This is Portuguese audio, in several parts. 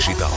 Digital.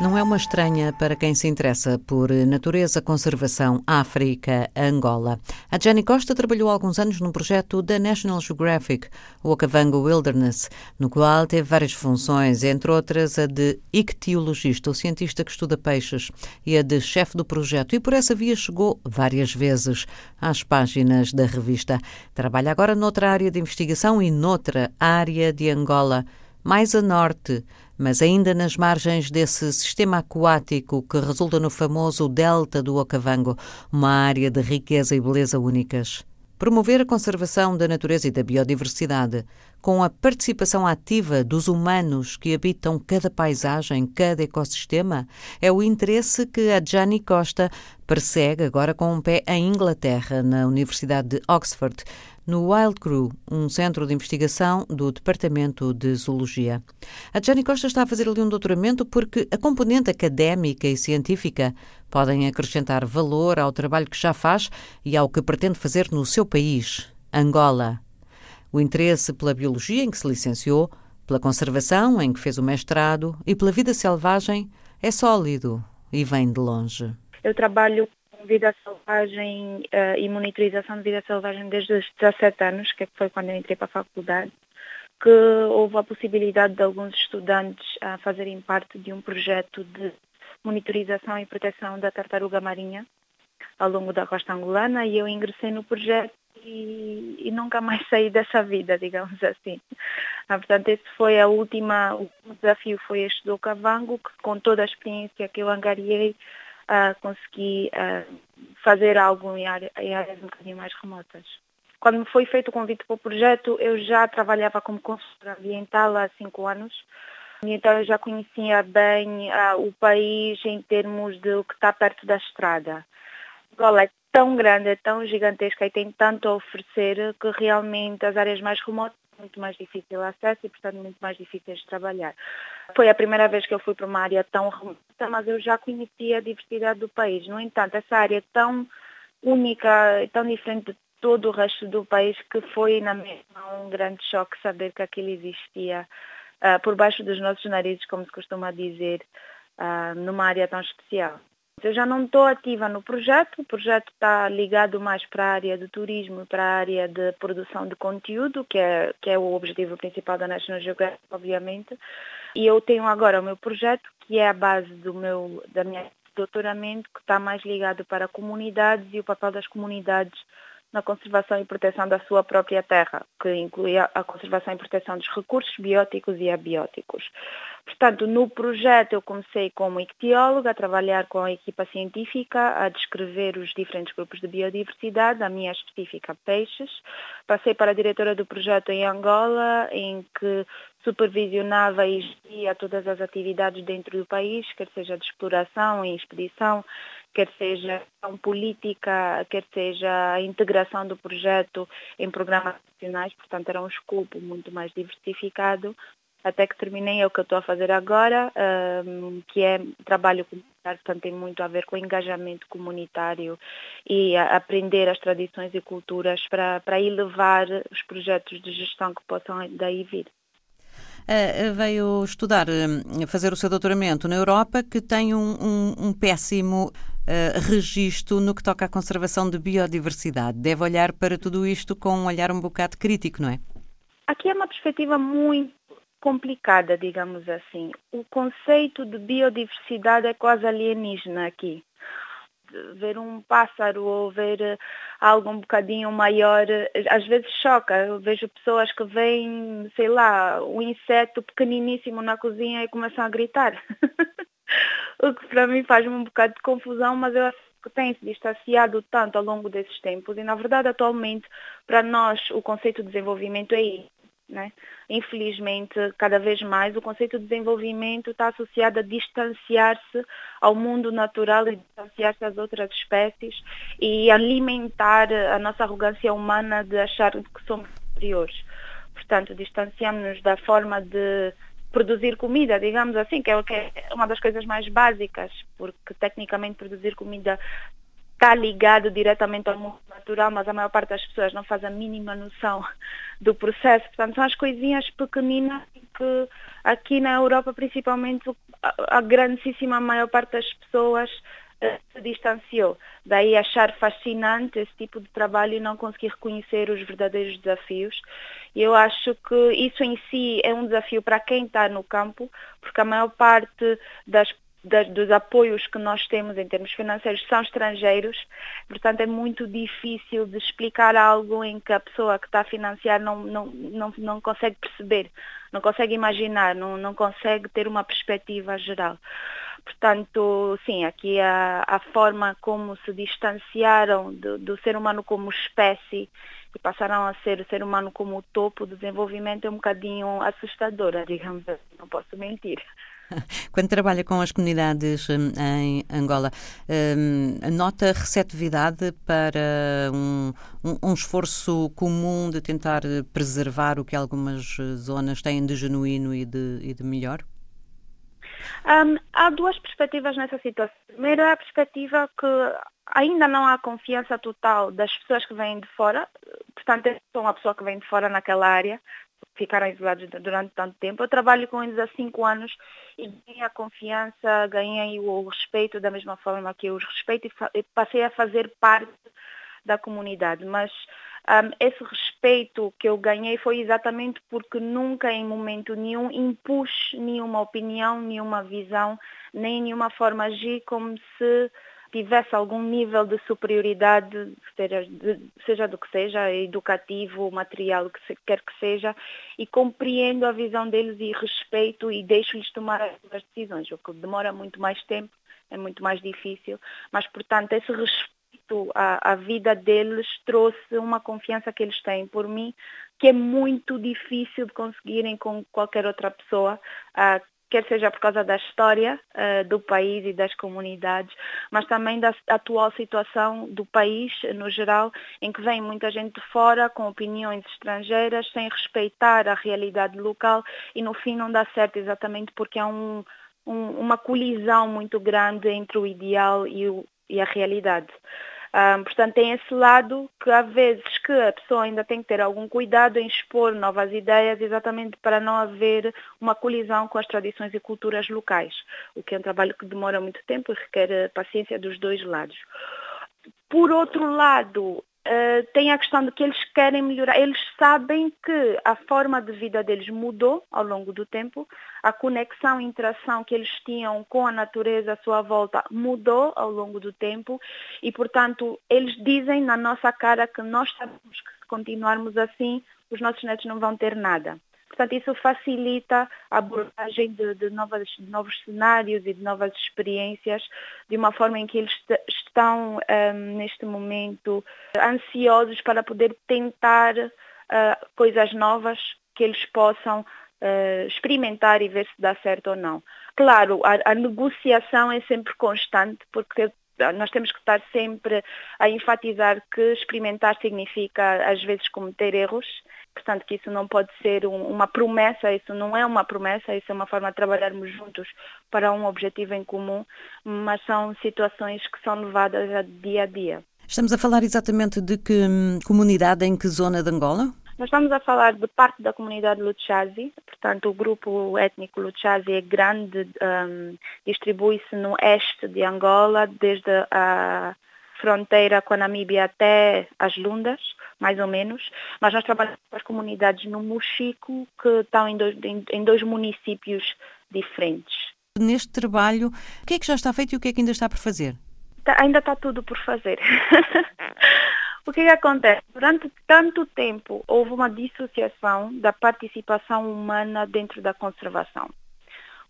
Não é uma estranha para quem se interessa por natureza, conservação, África, Angola. A Jenny Costa trabalhou alguns anos num projeto da National Geographic, o Okavango Wilderness, no qual teve várias funções, entre outras a de ictiologista, o cientista que estuda peixes, e a de chefe do projeto, e por essa via chegou várias vezes às páginas da revista. Trabalha agora noutra área de investigação e noutra área de Angola, mais a norte, mas ainda nas margens desse sistema aquático que resulta no famoso Delta do Okavango, uma área de riqueza e beleza únicas. Promover a conservação da natureza e da biodiversidade, com a participação ativa dos humanos que habitam cada paisagem, cada ecossistema, é o interesse que a Gianni Costa persegue agora com um pé em Inglaterra, na Universidade de Oxford, no Wild Crew, um centro de investigação do Departamento de Zoologia. A Jane Costa está a fazer ali um doutoramento porque a componente académica e científica podem acrescentar valor ao trabalho que já faz e ao que pretende fazer no seu país, Angola. O interesse pela biologia, em que se licenciou, pela conservação, em que fez o mestrado, e pela vida selvagem é sólido e vem de longe. Eu trabalho vida selvagem uh, e monitorização de vida selvagem desde os 17 anos, que foi quando eu entrei para a faculdade, que houve a possibilidade de alguns estudantes a fazerem parte de um projeto de monitorização e proteção da tartaruga marinha ao longo da costa angolana e eu ingressei no projeto e, e nunca mais saí dessa vida, digamos assim. Ah, portanto, esse foi a última, o desafio foi este do Cavango, que com toda a experiência que eu angariei, uh, consegui uh, fazer algo em, área, em áreas um bocadinho mais remotas. Quando me foi feito o convite para o projeto, eu já trabalhava como consultora ambiental há cinco anos. Então eu já conhecia bem uh, o país em termos de o que está perto da estrada. É tão grande, é tão gigantesca e tem tanto a oferecer que realmente as áreas mais remotas muito mais difícil acesso e, portanto, muito mais difíceis de trabalhar. Foi a primeira vez que eu fui para uma área tão remota, mas eu já conhecia a diversidade do país. No entanto, essa área tão única tão diferente de todo o resto do país que foi, na mesma, um grande choque saber que aquilo existia uh, por baixo dos nossos narizes, como se costuma dizer, uh, numa área tão especial. Eu já não estou ativa no projeto, o projeto está ligado mais para a área de turismo, para a área de produção de conteúdo, que é, que é o objetivo principal da National Geographic, obviamente. E eu tenho agora o meu projeto, que é a base do meu, da minha doutoramento, que está mais ligado para comunidades e o papel das comunidades na conservação e proteção da sua própria terra, que inclui a conservação e proteção dos recursos bióticos e abióticos. Portanto, no projeto eu comecei como ictióloga, a trabalhar com a equipa científica, a descrever os diferentes grupos de biodiversidade, a minha específica peixes. Passei para a diretora do projeto em Angola, em que supervisionava e geria todas as atividades dentro do país, quer seja de exploração e expedição, quer seja a política, quer seja a integração do projeto em programas nacionais, portanto era um escopo muito mais diversificado até que terminei é o que eu estou a fazer agora, um, que é trabalho comunitário, portanto tem muito a ver com engajamento comunitário e aprender as tradições e culturas para, para elevar os projetos de gestão que possam daí vir. Uh, veio estudar, uh, fazer o seu doutoramento na Europa, que tem um, um, um péssimo uh, registro no que toca à conservação de biodiversidade. Deve olhar para tudo isto com um olhar um bocado crítico, não é? Aqui é uma perspectiva muito complicada, digamos assim. O conceito de biodiversidade é quase alienígena aqui. Ver um pássaro ou ver eh, algo um bocadinho maior, eh, às vezes choca. Eu vejo pessoas que veem, sei lá, um inseto pequeniníssimo na cozinha e começam a gritar. o que para mim faz um bocado de confusão, mas eu acho que tem se distanciado tanto ao longo desses tempos e na verdade atualmente para nós o conceito de desenvolvimento é isso né? Infelizmente, cada vez mais o conceito de desenvolvimento está associado a distanciar-se ao mundo natural e distanciar-se às outras espécies e alimentar a nossa arrogância humana de achar que somos superiores. Portanto, distanciamos-nos da forma de produzir comida, digamos assim, que é uma das coisas mais básicas, porque tecnicamente produzir comida está ligado diretamente ao mundo natural mas a maior parte das pessoas não faz a mínima noção do processo. Portanto, são as coisinhas pequeninas que aqui na Europa, principalmente, a, grandíssima maior parte das pessoas se distanciou. Daí achar fascinante esse tipo de trabalho e não conseguir reconhecer os verdadeiros desafios. Eu acho que isso em si é um desafio para quem está no campo, porque a maior parte das dos apoios que nós temos em termos financeiros são estrangeiros, portanto é muito difícil de explicar algo em que a pessoa que está a financiar não, não, não, não consegue perceber, não consegue imaginar, não, não consegue ter uma perspectiva geral. Portanto, sim, aqui a, a forma como se distanciaram do, do ser humano como espécie e passaram a ser o ser humano como o topo do desenvolvimento é um bocadinho assustadora, digamos assim, não posso mentir. Quando trabalha com as comunidades hum, em Angola, hum, nota receptividade para um, um, esforço comum de tentar preservar o que algumas zonas têm de genuíno e de, e de melhor? Um, há duas perspectivas nessa situação. Primeiro é a perspectiva que ainda não há confiança total das pessoas que vêm de fora, portanto, eu sou uma pessoa que vem de fora naquela área, ficaram isolados durante tanto tempo. Eu trabalho com eles há cinco anos e ganhei a confiança, ganhei o respeito da mesma forma que eu os respeito e passei a fazer parte da comunidade. Mas um, esse respeito que eu ganhei foi exatamente porque nunca em momento nenhum impus nenhuma opinião, nenhuma visão, nem nenhuma forma agir como se tivesse algum nível de superioridade, seja, do que seja, educativo, material, o que quer que seja, e compreendo a visão deles e respeito e deixo-lhes tomar as decisões, o que demora muito mais tempo, é muito mais difícil, mas portanto esse respeito à vida deles trouxe uma confiança que eles têm por mim que é muito difícil de conseguirem com qualquer outra pessoa uh, quer seja por causa da história uh, do país e das comunidades, mas também da atual situação do país no geral, em que vem muita gente de fora com opiniões estrangeiras, sem respeitar a realidade local e no fim não dá certo exatamente porque há um, uma colisão muito grande entre o ideal e, o, e a realidade. Um, portanto, tem esse lado que há vezes que a pessoa ainda tem que ter algum cuidado em expor novas ideias, exatamente para não haver uma colisão com as tradições e culturas locais, o que é um trabalho que demora muito tempo e requer paciência dos dois lados. Por outro lado, Uh, tem a questão de que eles querem melhorar. Eles sabem que a forma de vida deles mudou ao longo do tempo, a conexão e interação que eles tinham com a natureza à sua volta mudou ao longo do tempo e, portanto, eles dizem na nossa cara que nós sabemos que se continuarmos assim, os nossos netos não vão ter nada. Portanto, isso facilita a abordagem de, de, novas, de novos cenários e de novas experiências, de uma forma em que eles estão, um, neste momento, ansiosos para poder tentar uh, coisas novas que eles possam uh, experimentar e ver se dá certo ou não. Claro, a, a negociação é sempre constante, porque nós temos que estar sempre a enfatizar que experimentar significa, às vezes, cometer erros Portanto, que isso não pode ser um, uma promessa, isso não é uma promessa, isso é uma forma de trabalharmos juntos para um objetivo em comum, mas são situações que são levadas a dia a dia. Estamos a falar exatamente de que hum, comunidade, em que zona de Angola? Nós estamos a falar de parte da comunidade Luchazi, portanto o grupo étnico Luchazi é grande, um, distribui-se no oeste de Angola, desde a fronteira com a Namíbia até as Lundas, mais ou menos, mas nós trabalhamos com as comunidades no Mochico, que estão em dois, em, em dois municípios diferentes. Neste trabalho, o que é que já está feito e o que é que ainda está por fazer? Tá, ainda está tudo por fazer. o que, é que acontece? Durante tanto tempo houve uma dissociação da participação humana dentro da conservação.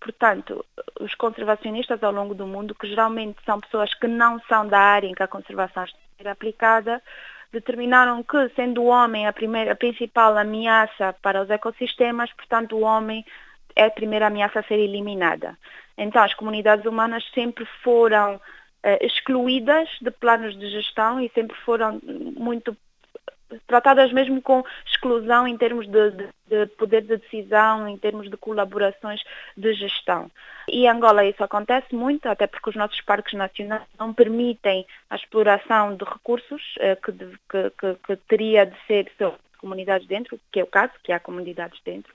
Portanto, os conservacionistas ao longo do mundo, que geralmente são pessoas que não são da área em que a conservação está a ser aplicada, determinaram que, sendo o homem a, primeira, a principal ameaça para os ecossistemas, portanto, o homem é a primeira ameaça a ser eliminada. Então, as comunidades humanas sempre foram eh, excluídas de planos de gestão e sempre foram muito tratadas mesmo com exclusão em termos de, de, de, poder de decisão, em termos de colaborações de gestão. E em Angola isso acontece muito, até porque os nossos parques nacionais não permitem a exploração de recursos eh, que, que, que, que teria de ser comunidades dentro, que é o caso, que há comunidades dentro,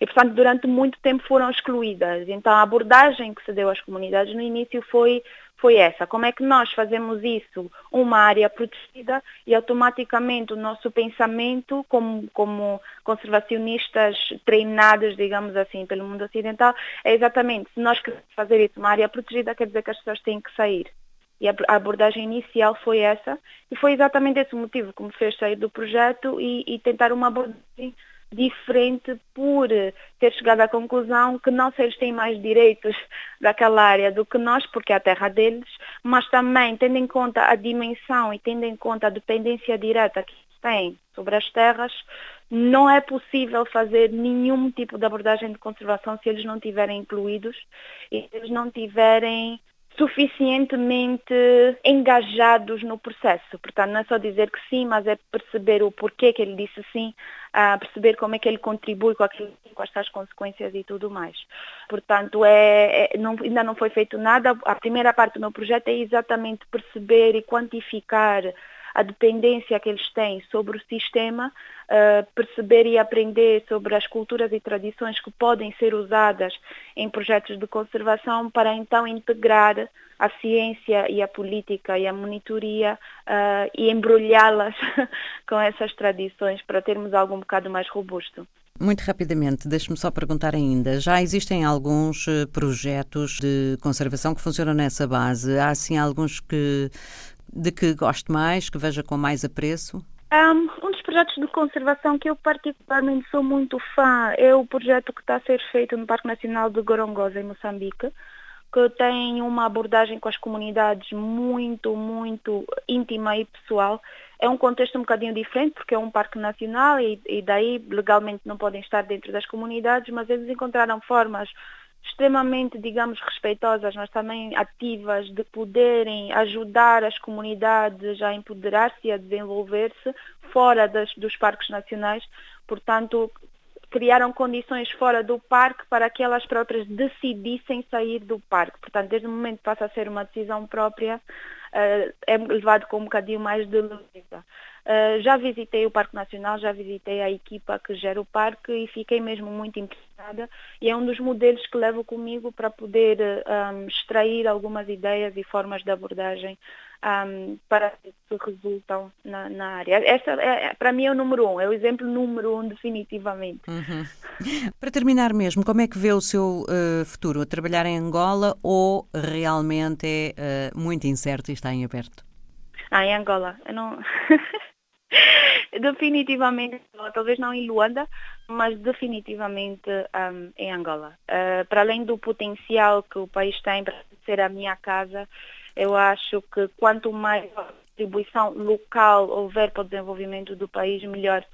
e portanto durante muito tempo foram excluídas. Então a abordagem que se deu às comunidades no início foi foi essa. Como é que nós fazemos isso uma área protegida e automaticamente o nosso pensamento como, como conservacionistas treinados, digamos assim, pelo mundo ocidental, é exatamente, se nós queremos fazer isso uma área protegida, quer dizer que as pessoas têm que sair. E a abordagem inicial foi essa, e foi exatamente esse o motivo que me fez sair do projeto e, e tentar uma abordagem diferente por ter chegado à conclusão que não se eles têm mais direitos daquela área do que nós, porque é a terra deles, mas também tendo em conta a dimensão e tendo em conta a dependência direta que têm sobre as terras, não é possível fazer nenhum tipo de abordagem de conservação se eles não estiverem incluídos e se eles não tiverem suficientemente engajados no processo. Portanto, não é só dizer que sim, mas é perceber o porquê que ele disse sim, perceber como é que ele contribui com aquilo, com as consequências e tudo mais. Portanto, é, é não, ainda não foi feito nada. A primeira parte do meu projeto é exatamente perceber e quantificar a dependência que eles têm sobre o sistema, uh, perceber e aprender sobre as culturas e tradições que podem ser usadas em projetos de conservação para então integrar a ciência e a política e a monitoria uh, e embrulhá-las com essas tradições para termos algo um bocado mais robusto. Muito rapidamente, deixe-me só perguntar ainda. Já existem alguns eh, projetos de conservação que funcionam nessa base? Há sim alguns que de que goste mais, que veja com mais apreço? Um, dos projetos de conservação que eu particularmente sou muito fã é o projeto que está a ser feito no Parque Nacional de Gorongosa, em Moçambique, que tem uma abordagem com as comunidades muito, muito íntima e pessoal. É um contexto um bocadinho diferente, porque é um parque nacional e, e daí legalmente não podem estar dentro das comunidades, mas eles encontraram formas extremamente, digamos, respeitosas, mas também ativas de poderem ajudar as comunidades a empoderar-se e a desenvolver-se fora das, dos parques nacionais. Portanto, criaram condições fora do parque para que elas próprias decidissem sair do parque. Portanto, desde o momento que passa a ser uma decisão própria, uh, é levado com um bocadinho mais de leveza. Uh, já visitei o Parque Nacional, já visitei a equipa que gera o parque e fiquei mesmo muito impressionada e é um dos modelos que levo comigo para poder um, extrair algumas ideias e formas de abordagem um, para que resultam na, na área. Esta, é, é, para mim, é o número um, é o exemplo número um, definitivamente. Uhum. Para terminar mesmo, como é que vê o seu uh, futuro? Trabalhar em Angola ou realmente é uh, muito incerto e está em aberto? Ah, em Angola. Eu não... definitivamente, talvez não em Luanda, mas definitivamente um, em Angola. Uh, para além do potencial que o país tem para ser a minha casa, eu acho que quanto mais contribuição local houver para o desenvolvimento do país, melhor.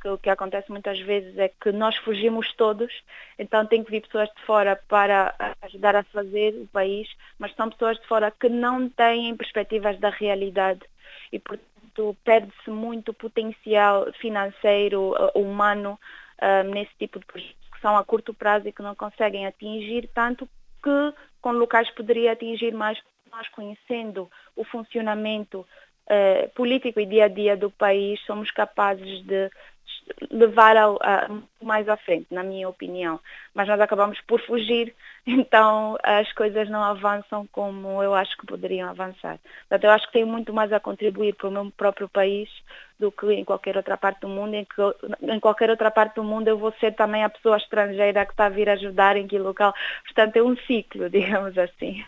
Que o que acontece muitas vezes é que nós fugimos todos, então tem que vir pessoas de fora para ajudar a fazer o país, mas são pessoas de fora que não têm perspectivas da realidade e, portanto, perde-se muito potencial financeiro, uh, humano, uh, nesse tipo de projetos que são a curto prazo e que não conseguem atingir tanto que com locais poderia atingir mais nós conhecendo o funcionamento eh, político e dia a dia do país, somos capazes de levar a, a, mais à frente, na minha opinião. Mas nós acabamos por fugir, então as coisas não avançam como eu acho que poderiam avançar. Portanto, eu acho que tenho muito mais a contribuir para o meu próprio país do que em qualquer outra parte do mundo. Em, que, em qualquer outra parte do mundo eu vou ser também a pessoa estrangeira que está a vir ajudar em que local. Portanto, é um ciclo, digamos assim.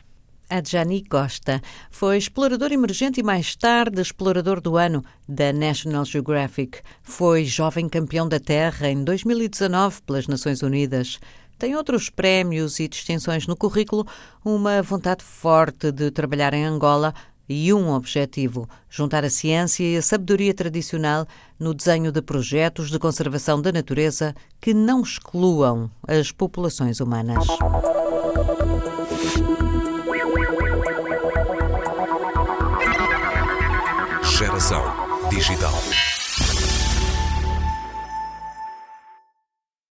Adjani Costa foi explorador emergente e mais tarde explorador do ano da National Geographic. Foi jovem campeão da Terra em 2019 pelas Nações Unidas. Tem outros prémios e distinções no currículo, uma vontade forte de trabalhar em Angola e um objetivo: juntar a ciência e a sabedoria tradicional no desenho de projetos de conservação da natureza que não excluam as populações humanas. Geração digital.